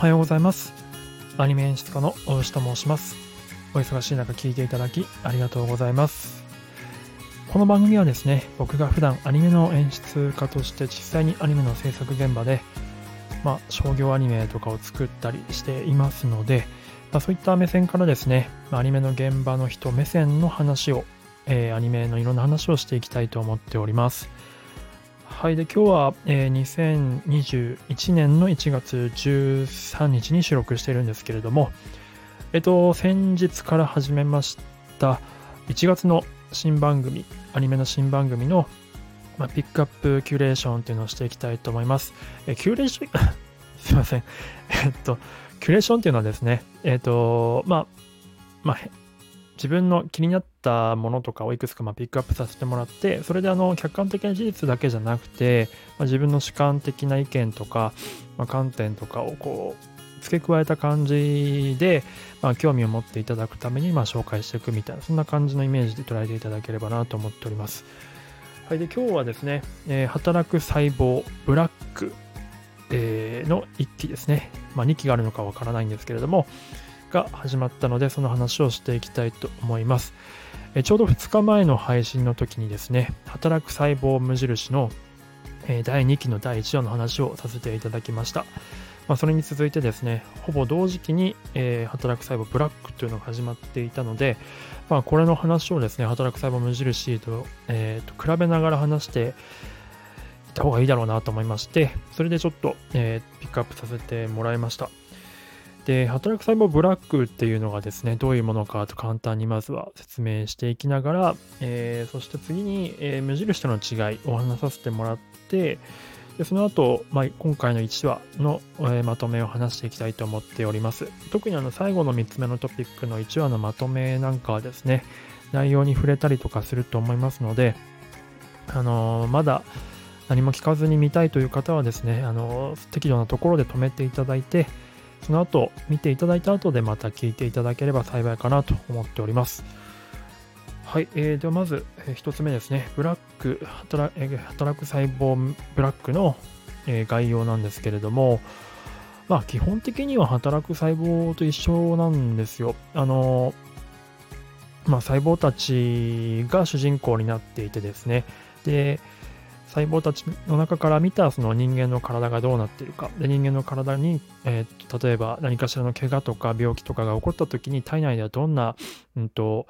はようございます。アニメ演出家の大吉と申します。お忙しい中聞いていただきありがとうございます。この番組はですね、僕が普段アニメの演出家として実際にアニメの制作現場で、まあ、商業アニメとかを作ったりしていますので、まあ、そういった目線からですね、まアニメの現場の人目線の話を、えー、アニメのいろんな話をしていきたいと思っております。はい。で、今日は、えー、2021年の1月13日に収録しているんですけれども、えっと、先日から始めました1月の新番組、アニメの新番組の、まあ、ピックアップキュレーションっていうのをしていきたいと思います。えキュレーション すいません。えっと、キュレーションっていうのはですね、えっと、まあ、まあ、自分の気になったものとかをいくつかまピックアップさせてもらって、それであの客観的な事実だけじゃなくて、まあ、自分の主観的な意見とか、まあ、観点とかをこう付け加えた感じで、まあ、興味を持っていただくためにま紹介していくみたいな、そんな感じのイメージで捉えていただければなと思っております。はい、で今日はですね、えー、働く細胞、ブラック、えー、の1期ですね。まあ、2期があるのかわからないんですけれども、が始まったので、その話をしていきたいと思います。えちょうど2日前の配信の時にですね、働く細胞無印の、え第2期の第1話の話をさせていただきました。まあ、それに続いてですね、ほぼ同時期に、えー、働く細胞ブラックというのが始まっていたので、まあ、これの話をですね、働く細胞無印と,、えー、と比べながら話していた方がいいだろうなと思いまして、それでちょっと、えー、ピックアップさせてもらいました。で、働く細胞ブラックっていうのがですね、どういうものかと簡単にまずは説明していきながら、えー、そして次に、えー、無印との違いを話させてもらって、でその後、まあ、今回の1話の、えー、まとめを話していきたいと思っております。特にあの最後の3つ目のトピックの1話のまとめなんかはですね、内容に触れたりとかすると思いますので、あのー、まだ何も聞かずに見たいという方はですね、あのー、適度なところで止めていただいて、その後、見ていただいた後でまた聞いていただければ幸いかなと思っております。はい、えー、ではまず、えー、1つ目ですね。ブラック働、えー、働く細胞ブラックの、えー、概要なんですけれども、まあ基本的には働く細胞と一緒なんですよ。あのまあ細胞たちが主人公になっていてですね。で、細胞たちの中から見たその人間の体がどうなっているかで人間の体に、えー、と例えば何かしらの怪我とか病気とかが起こった時に体内ではどんな、うんと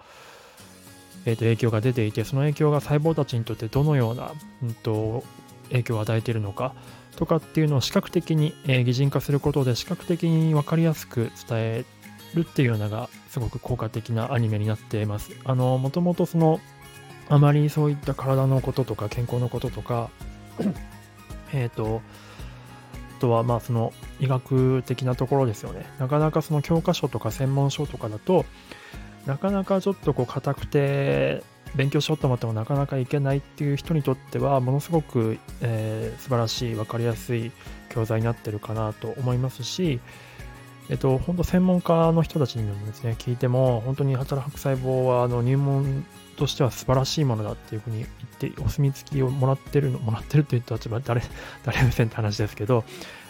えー、と影響が出ていてその影響が細胞たちにとってどのような、うんと、影響を与えているのかとかっていうのを視覚的に、えー、擬人化することで視覚的に分かりやすく伝えるっていうのがすごく効果的なアニメになっています。あのもともとそのあまりそういった体のこととか健康のこととか えっと、あとはまあその医学的なところですよね。なかなかその教科書とか専門書とかだと、なかなかちょっとこう硬くて勉強しようと思ってもなかなかいけないっていう人にとってはものすごく、えー、素晴らしい分かりやすい教材になってるかなと思いますし、えっと、本当専門家の人たちにもですね、聞いても、本当に働く細胞はあの入門としては素晴らしいものだっていうふうに言って、お墨付きをもらってるの、もらってるって言ったら誰、誰目線って話ですけど、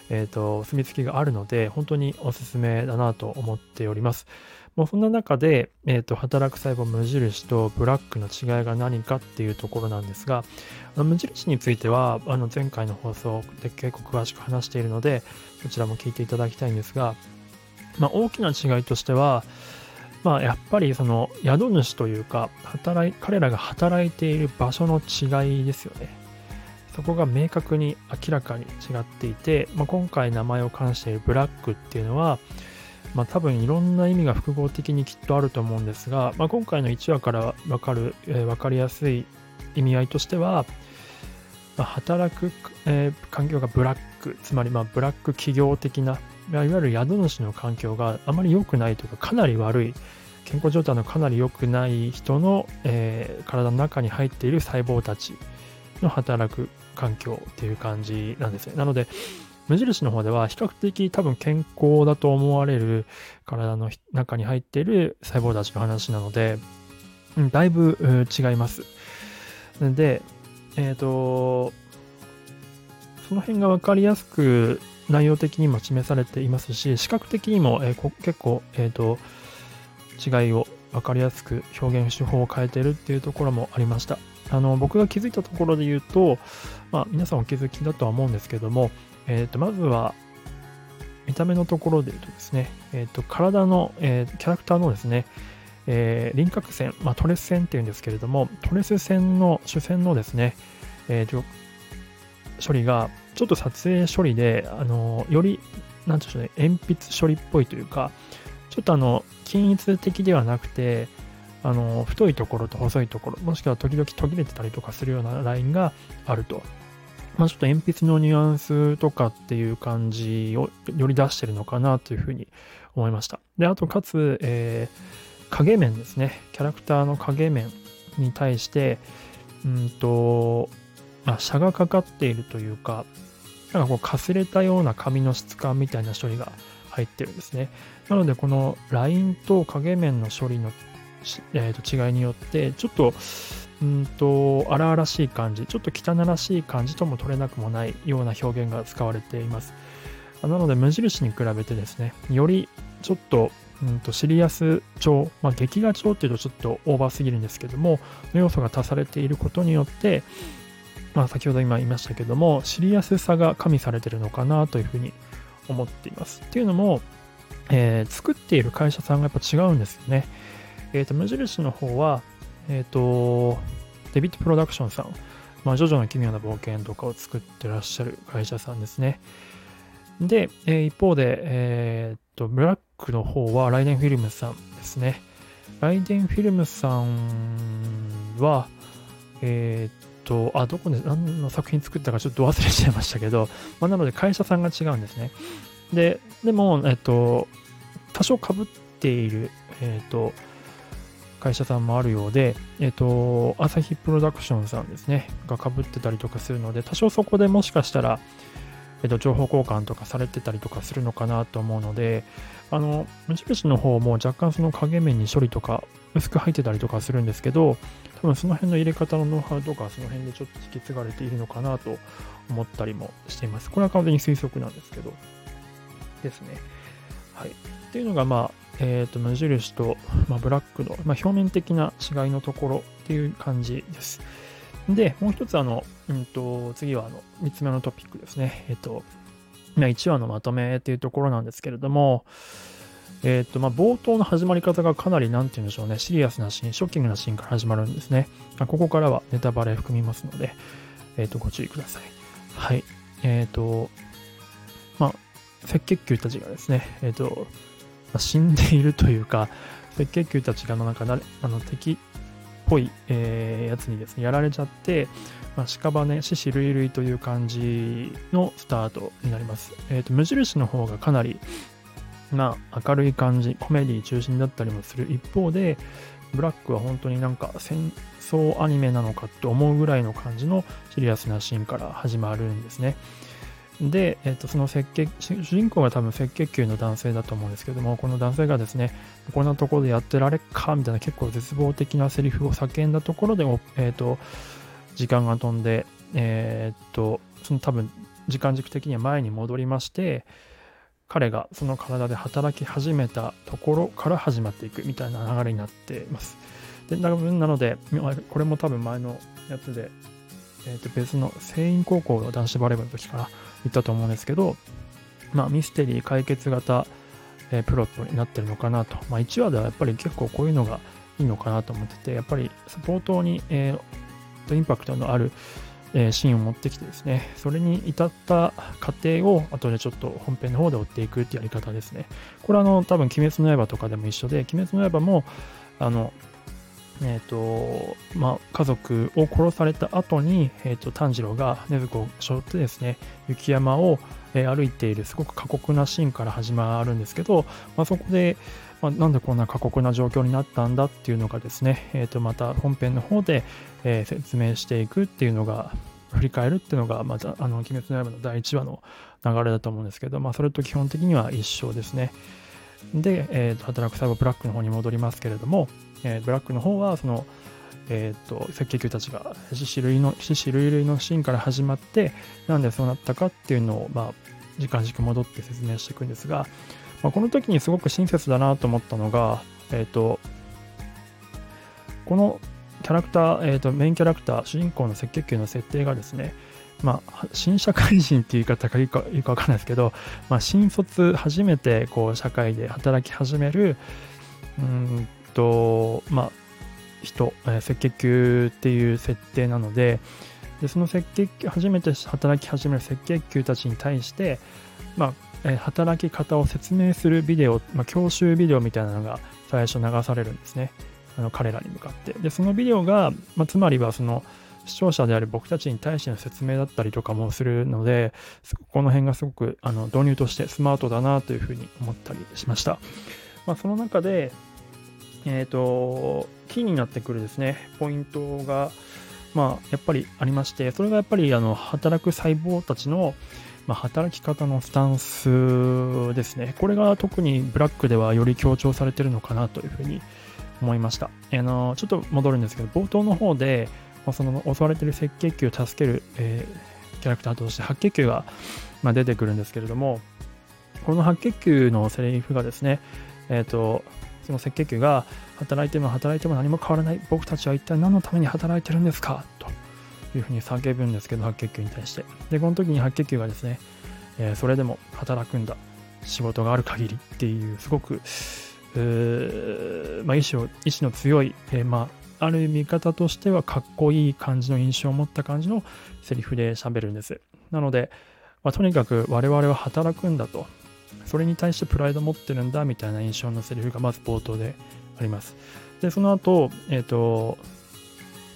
えっ、と、お墨付きがあるので、本当におすすめだなと思っております。もうそんな中で、えっ、と、働く細胞無印とブラックの違いが何かっていうところなんですが、無印については、あの前回の放送で結構詳しく話しているので、そちらも聞いていただきたいんですが、まあ、大きな違いとしては、まあ、やっぱりその宿主というか働い彼らが働いている場所の違いですよね。そこが明確に明らかに違っていて、まあ、今回名前を冠しているブラックっていうのは、まあ、多分いろんな意味が複合的にきっとあると思うんですが、まあ、今回の1話から分かる、えー、分かりやすい意味合いとしては、まあ、働く、えー、環境がブラック、つまりまあブラック企業的ないわゆる宿主の環境があまり良くないというか、かなり悪い、健康状態のかなり良くない人の、えー、体の中に入っている細胞たちの働く環境っていう感じなんですね。なので、無印の方では比較的多分健康だと思われる体の中に入っている細胞たちの話なので、だいぶ違います。で、えっ、ー、と、その辺が分かりやすく内容的にも示されていますし、視覚的にも、えー、結構、えーと、違いを分かりやすく表現手法を変えてるっていうところもありました。あの僕が気づいたところで言うと、まあ、皆さんお気づきだとは思うんですけども、えー、とまずは見た目のところで言うとですね、えー、と体の、えー、キャラクターのですね、えー、輪郭線、まあ、トレス線っていうんですけれども、トレス線の主線のですね、えー、処理がちょっと撮影処理で、あのより、なんでしょうね、鉛筆処理っぽいというか、ちょっとあの、均一的ではなくて、あの、太いところと細いところ、もしくは時々途切れてたりとかするようなラインがあると。まあ、ちょっと鉛筆のニュアンスとかっていう感じをより出してるのかなというふうに思いました。で、あとかつ、えー、影面ですね。キャラクターの影面に対して、うんと、まあ、車がかかっているというか、なんかこう、かすれたような紙の質感みたいな処理が入ってるんですね。なので、このラインと影面の処理の、えー、と違いによって、ちょっと、うんと、荒々しい感じ、ちょっと汚らしい感じとも取れなくもないような表現が使われています。なので、無印に比べてですね、よりちょっと、うんとシリアス調、まあ、劇画調っていうとちょっとオーバーすぎるんですけども、の要素が足されていることによって、まあ、先ほど今言いましたけども、シリアスさが加味されてるのかなというふうに思っています。っていうのも、えー、作っている会社さんがやっぱ違うんですよね。えっ、ー、と、無印の方は、えっ、ー、と、デビットプロダクションさん、まあ、ジョジョの奇妙な冒険とかを作ってらっしゃる会社さんですね。で、え、一方で、えっと、ブラックの方はライデンフィルムさんですね。ライデンフィルムさんは、えっと、あ、どこで何の作品作ったかちょっと忘れちゃいましたけど、まあ、なので会社さんが違うんですね。で、でも、えっと、多少被っている、えっと、会社さんもあるようで、えっと、朝日プロダクションさんですね、が被ってたりとかするので、多少そこでもしかしたら、えっと、情報交換とかされてたりとかするのかなと思うので、あの、無印の方も若干その影面に処理とか薄く入ってたりとかするんですけど、多分その辺の入れ方のノウハウとか、その辺でちょっと引き継がれているのかなと思ったりもしています。これは完全に推測なんですけど、ですね。はい。っていうのが、まあ、えっ、ー、と、無印と、まあ、ブラックの、まあ、表面的な違いのところっていう感じです。で、もう一つ、あの、うんと、次は、あの、三つ目のトピックですね。えっ、ー、と、1話のまとめっていうところなんですけれども、えっ、ー、と、まあ、冒頭の始まり方がかなり、なんて言うんでしょうね、シリアスなシーン、ショッキングなシーンから始まるんですね。まあ、ここからはネタバレ含みますので、えっ、ー、と、ご注意ください。はい。えっ、ー、と、まあ、赤血球たちがですね、えっ、と、まあ、死んでいるというか、赤血球たちがなんかあの敵ぽい、えー、やつにですね、やられちゃって、まあ、屍、死死類類という感じのスタートになります。えっ、と、無印の方がかなり、まあ、明るい感じ、コメディ中心だったりもする一方で、ブラックは本当になんか戦争アニメなのかって思うぐらいの感じのシリアスなシーンから始まるんですね。で、えっと、その赤血、主人公が多分赤血球の男性だと思うんですけども、この男性がですね、こんなところでやってられっかみたいな結構絶望的なセリフを叫んだところで、えっと、時間が飛んで、えっと、その多分時間軸的には前に戻りまして、彼がその体で働き始めたところから始まっていくみたいな流れになっています。でなので、これも多分前のやつで、えー、と別の聖院高校の男子バレー部の時から言ったと思うんですけど、まあ、ミステリー解決型、えー、プロットになってるのかなと。まあ、1話ではやっぱり結構こういうのがいいのかなと思ってて、やっぱりサポートに、えー、インパクトのあるえシーンを持ってきてですね、それに至った過程を後でちょっと本編の方で追っていくってやり方ですね。これはあの、多分鬼滅の刃とかでも一緒で、鬼滅の刃も、あの、え、ー、と、まあ、家族を殺された後に、え、ー、と、炭治郎が禰豆子を背負ってですね、雪山を、歩いているすごく過酷なシーンから始まるんですけど、まあ、そこで、まあ、なんでこんな過酷な状況になったんだっていうのがですね、えー、とまた本編の方で、えー、説明していくっていうのが、振り返るっていうのが、また、あの、鬼滅の刃の第1話の流れだと思うんですけど、まあ、それと基本的には一緒ですね。で、えー、と働く最後、ブラックの方に戻りますけれども、えー、ブラックの方は、その、え、ー、と、赤血球たちが死死類の、死死類類のシーンから始まって、なんでそうなったかっていうのを、まあ、時間軸戻って説明していくんですが、まあ、この時にすごく親切だなと思ったのが、えっ、ー、と、このキャラクター、えっ、ー、と、メインキャラクター、主人公の赤血球の設定がですね、まあ、新社会人っていう言い方がいいかいいか分かんないですけど、まあ、新卒初めてこう社会で働き始める、うんと、まあ、人、えー、赤血球っていう設定なので、でその赤血球、初めて働き始める赤血球たちに対して、まあ、えー、働き方を説明するビデオ、まあ、教習ビデオみたいなのが最初流されるんですね。あの彼らに向かって。で、そのビデオが、まあ、つまりはその、視聴者である僕たちに対しての説明だったりとかもするので、この辺がすごくあの導入としてスマートだなというふうに思ったりしました。まあ、その中で、えっ、ー、と、キーになってくるですね、ポイントが、まあ、やっぱりありまして、それがやっぱりあの働く細胞たちの、まあ、働き方のスタンスですね。これが特にブラックではより強調されてるのかなというふうに思いました。あのちょっと戻るんですけど、冒頭の方で、まあ、その襲われてる赤血球を助ける、えー、キャラクターとして白血球が、まあ、出てくるんですけれども、この白血球のセリフがですね、え、ー、と、その赤血球が働いても働いても何も変わらない。僕たちは一体何のために働いてるんですか？というふうに叫ぶんですけど、白血球に対して。で、この時に白血球がですね、えー、それでも働くんだ。仕事がある限りっていう、すごく、まあ、意志を意志の強い、えー、まあ、ある見方としてはかっこいい感じの印象を持った感じのセリフで喋るんです。なので、まあ、とにかく我々は働くんだと。それに対してプライド持ってるんだみたいな印象のセリフがまず冒頭であります。で、その後、えっ、ー、と、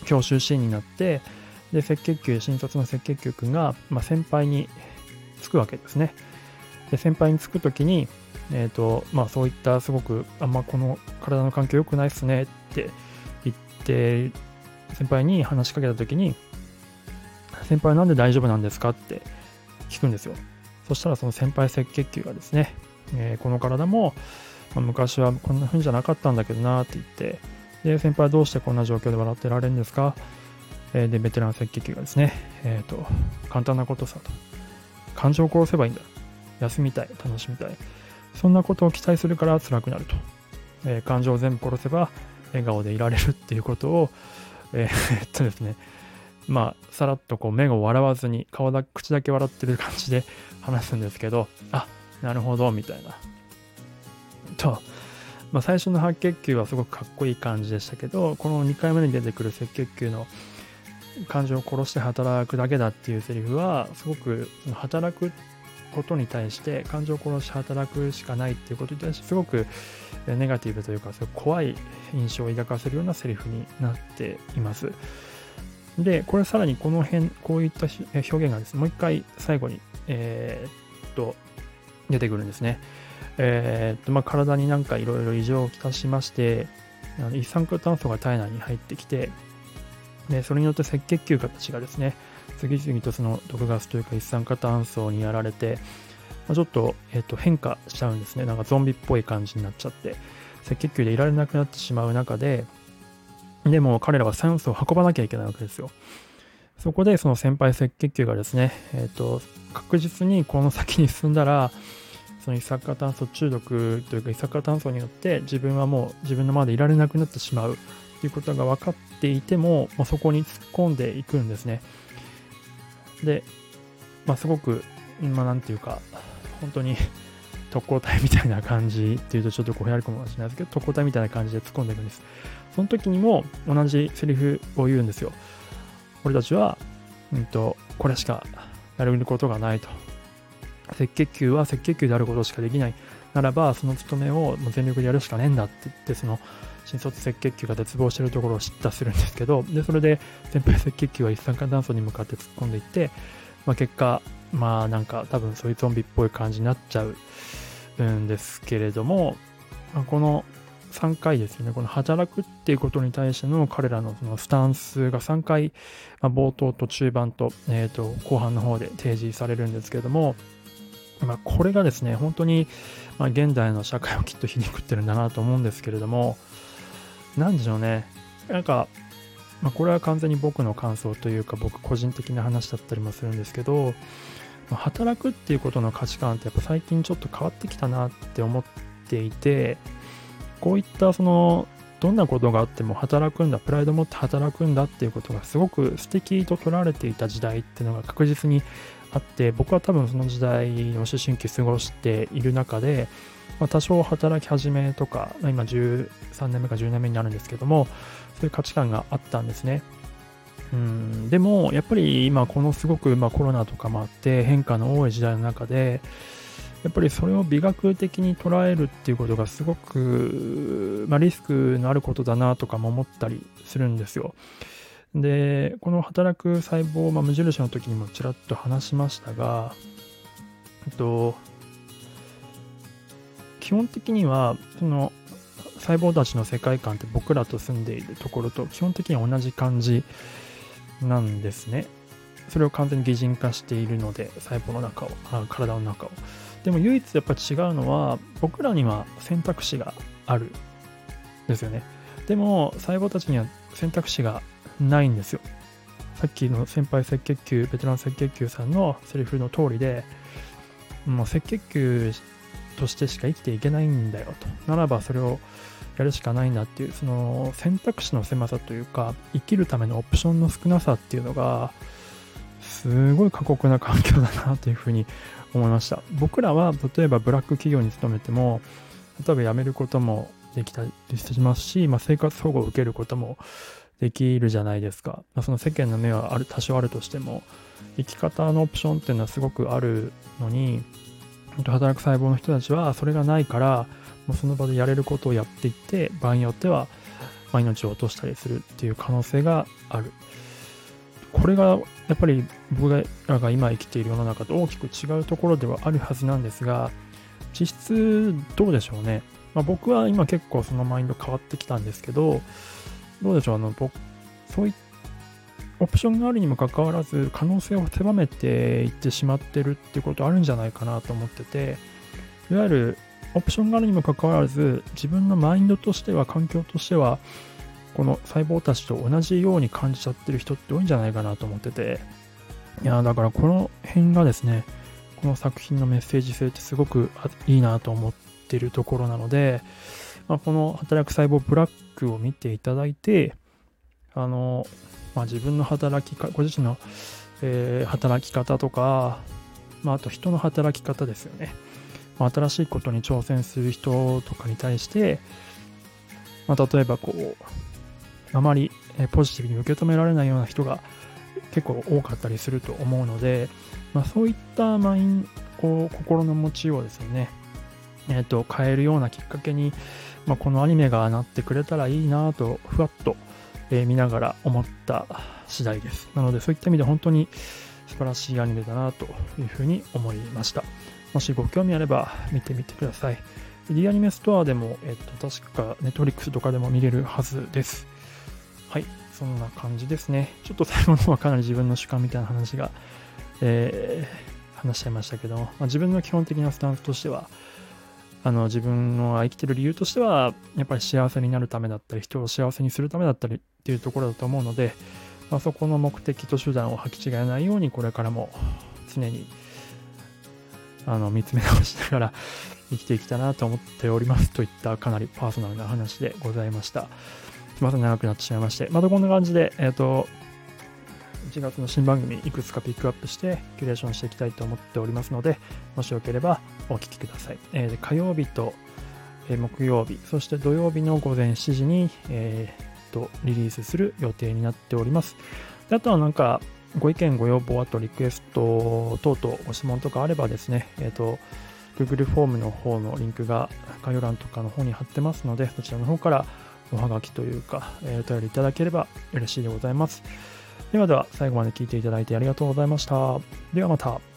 教習シーンになって、で、赤血球、新卒の赤血球君が、まあ、先輩につくわけですね。で、先輩につくときに、えっ、ー、と、まあそういったすごく、あんまこの体の環境良くないっすねってって、先輩に話しかけたときに、先輩なんで大丈夫なんですかって聞くんですよ。そしたらその先輩赤血球がですね、えー、この体も、ま、昔はこんな風じゃなかったんだけどなって言って、で、先輩どうしてこんな状況で笑ってられるんですか、えー、で、ベテラン赤血球がですね、えっ、ー、と、簡単なことさと。感情を殺せばいいんだ。休みたい、楽しみたい。そんなことを期待するから辛くなると。え、感情を全部殺せば笑顔でいられるっていうことを、えー、っとですね、まあ、さらっとこう目を笑わずに、顔だ、口だけ笑ってる感じで 話すんですけど、あ、なるほど、みたいな。と、まあ、最初の白血球はすごくかっこいい感じでしたけど、この2回目に出てくる赤血球の感情を殺して働くだけだっていうセリフは、すごく働くっことに対して感情を殺し働くしかないっていうことに対してすごくネガティブというかすごく怖い印象を抱かせるようなセリフになっています。で、これさらにこの辺、こういった表現がですね、もう一回最後に、えー、っと、出てくるんですね。えー、っと、まあ、体になんかいろいろ異常をきたしまして、一酸化炭素が体内に入ってきて、で、それによって赤血球たちがですね、次々とその毒ガスというか一酸化炭素にやられて、まあ、ちょっと,、えー、と変化しちゃうんですね。なんかゾンビっぽい感じになっちゃって、赤血球でいられなくなってしまう中で、でも彼らは酸素を運ばなきゃいけないわけですよ。そこでその先輩赤血球がですね、えっ、ー、と、確実にこの先に進んだら、その一酸化炭素中毒というか一酸化炭素によって自分はもう自分のままでいられなくなってしまうということが分かっていても、もうそこに突っ込んでいくんですね。で、まあ、すごく、まあ、なんていうか、本当に 特攻隊みたいな感じっていうとちょっと語弊あるかもしれないですけど、特攻隊みたいな感じで突っ込んでいくんです。その時にも同じセリフを言うんですよ。俺たちは、うんと、これしかやることがないと。赤血球は赤血球であることしかできない。ならば、その務めを全力でやるしかねえんだって言って、その新卒赤血球が絶望してるところを知ったするんですけど、で、それで先輩赤血球は一酸化炭素に向かって突っ込んでいって、まあ、結果、まあなんか多分そういうゾンビっぽい感じになっちゃうんですけれども、まあ、この3回ですね、この働くっていうことに対しての彼らのそのスタンスが3回、まあ、冒頭と中盤と,、えー、と後半の方で提示されるんですけれども、まあ、これがですね、本当に、まあ、現代の社会をきっと皮肉ってるんだなと思うんですけれども、なんでしょうね。なんか、まあ、これは完全に僕の感想というか、僕個人的な話だったりもするんですけど、働くっていうことの価値観ってやっぱ最近ちょっと変わってきたなって思っていて、こういったそのどんなことがあっても働くんだ、プライド持って働くんだっていうことがすごく素敵と取られていた時代っていうのが確実にあって、僕は多分その時代の思春期過ごしている中で、まあ、多少働き始めとか、ま、今13年目か10年目になるんですけども、そういう価値観があったんですね。うん、でも、やっぱり今このすごくまあコロナとかもあって変化の多い時代の中で、やっぱりそれを美学的に捉えるっていうことがすごく、まあ、リスクのあることだなとかも思ったりするんですよ。で、この働く細胞、まあ、無印の時にもちらっと話しましたが、えっと、基本的には、その、細胞たちの世界観って僕らと住んでいるところと基本的には同じ感じなんですね。それを完全に擬人化しているので、細胞の中を、あ体の中を。でも唯一やっぱ違うのは、僕らには選択肢があるん。ですよね。でも、細胞たちには選択肢がないんですよ。さっきの先輩赤血球、ベテラン赤血球さんのセリフの通りで、もう赤血球としてしか生きていけないんだよと。ならばそれをやるしかないんだっていう、その選択肢の狭さというか、生きるためのオプションの少なさっていうのが、すごい過酷な環境だなというふうに思いました。僕らは例えばブラック企業に勤めても、例えば辞めることもできたりしますし、まあ、生活保護を受けることもできるじゃないですか。まあ、その世間の目はある多少あるとしても、生き方のオプションっていうのはすごくあるのに、働く細胞の人たちはそれがないから、もうその場でやれることをやっていって、場合によっては、ま、命を落としたりするっていう可能性がある。これがやっぱり僕らが今生きている世の中と大きく違うところではあるはずなんですが、実質どうでしょうね。まあ、僕は今結構そのマインド変わってきたんですけど、どうでしょう、あの、僕、そういったオプションがあるにもかかわらず可能性を狭めていってしまってるってことあるんじゃないかなと思ってていわゆるオプションがあるにもかかわらず自分のマインドとしては環境としてはこの細胞たちと同じように感じちゃってる人って多いんじゃないかなと思ってていやだからこの辺がですねこの作品のメッセージ性ってすごくいいなと思ってるところなので、まあ、この働く細胞ブラックを見ていただいてあのまあ、自分の働きか、ご自身の、えー、働き方とか、まあ、あと人の働き方ですよね。まあ、新しいことに挑戦する人とかに対して、まあ、例えばこう、あまりポジティブに受け止められないような人が結構多かったりすると思うので、まあ、そういったマインこう心の持ちをですね、えー、と変えるようなきっかけに、まあ、このアニメがなってくれたらいいなとふわっとえ見ながら思った次第です。なのでそういった意味で本当に素晴らしいアニメだなというふうに思いました。もしご興味あれば見てみてください。D アニメストアでも、えっと、確か Netflix とかでも見れるはずです。はい、そんな感じですね。ちょっと最後の方はかなり自分の主観みたいな話が、えー、話しちゃいましたけども、まあ、自分の基本的なスタンスとしては、あの自分の生きてる理由としては、やっぱり幸せになるためだったり、人を幸せにするためだったりっていうところだと思うので、まあ、そこの目的と手段を履き違えないように、これからも常にあの見つめ直しながら 生きていきたいなと思っておりますといったかなりパーソナルな話でございました。すみません、長くなってしまいまして、またこんな感じで、えっ、ー、と、1月の新番組いくつかピックアップしてキュレーションしていきたいと思っておりますので、もしよければお聞きください。えー、火曜日と、え、木曜日、そして土曜日の午前7時に、えー、とリリースする予定になっております。であとはなんか、ご意見、ご要望、あとリクエスト等々ご質問とかあればですね、えっ、ー、と、Google フォームの方のリンクが概要欄とかの方に貼ってますので、そちらの方からおはがきというか、えー、お便りいただければ嬉しいでございます。ではでは最後まで聞いていただいてありがとうございました。ではまた。